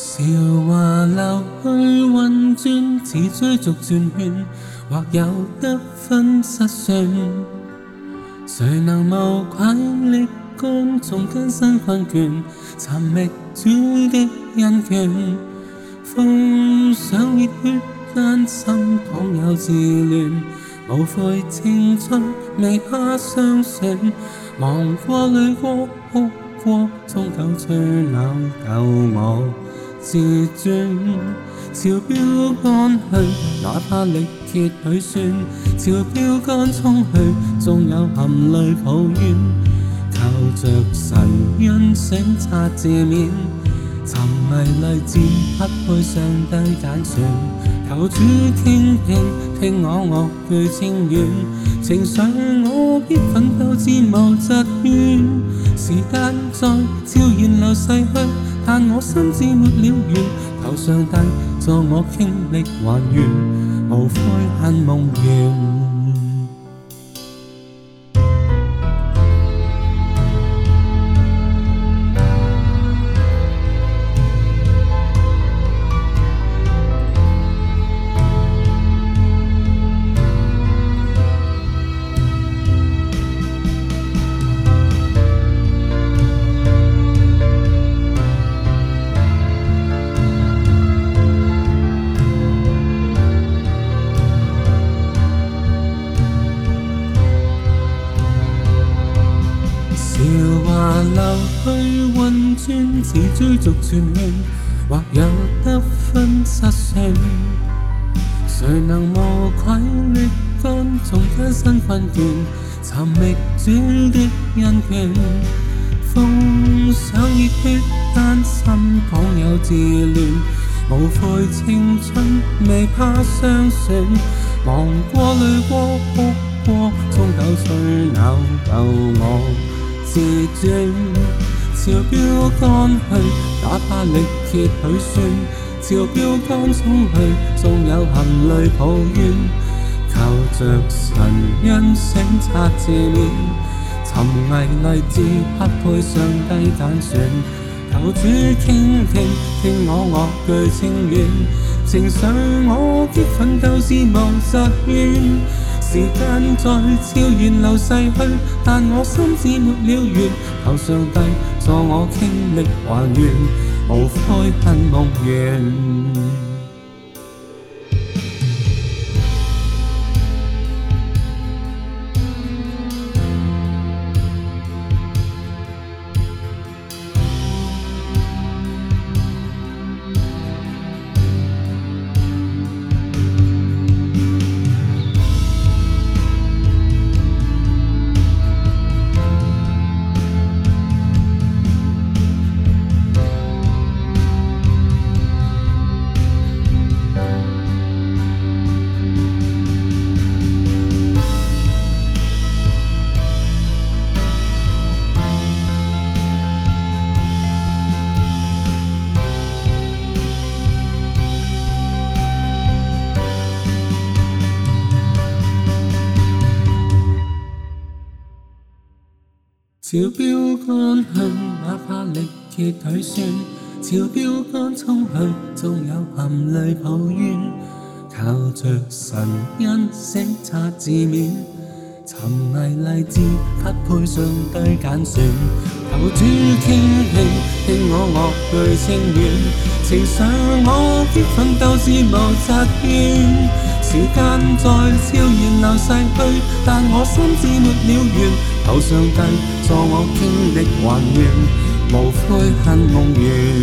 韶华流去，运转似追逐转圈，或有得分失算，谁能无愧力肝，从艰辛困倦寻觅主的恩眷，奉上热血丹心，倘有自乱，无悔青春，未怕相损，忙过累过哭过，终究最老旧我。自尊，朝标杆去，哪怕力竭许算，朝标杆冲去，纵有含泪抱怨，靠着神恩想擦自勉，沉迷励志不配上帝拣选，头柱倾听，听我恶句清语，情上我必奋斗，只无执念，时间在悄然流逝去。但我心智没了完，求上戴助我倾力还原，无悔恨梦圆。留去运转，似追逐权运，或有得分失算。谁能无愧裂肝，重一身困倦，寻觅主的恩眷。奉上热血，单身倘有自恋，无悔青春，未怕伤损。忙过累过哭过，终究吹恼够我。自尊，朝标杆去，哪怕力竭去碎，朝标杆冲去，纵有含泪抱怨，靠着神恩醒察自勉，寻微励志，不配上帝拣选，求主倾听，听我恶句清怨，情上我的奋斗是梦实现。时间在悄然流逝去，但我心字没了缘，求上帝助我倾力还愿，无悔恨无怨。朝标杆去，哪怕力竭腿酸；朝标杆冲去，纵有含泪抱怨。靠着神恩写擦字面，寻觅励志不配上帝拣选。求天听，听我恶泪清远，承上我的奋斗是无杂念。時間在悄然流逝去，但我心志沒了緣，求上帝助我經歷還願，無悔恨夢圓。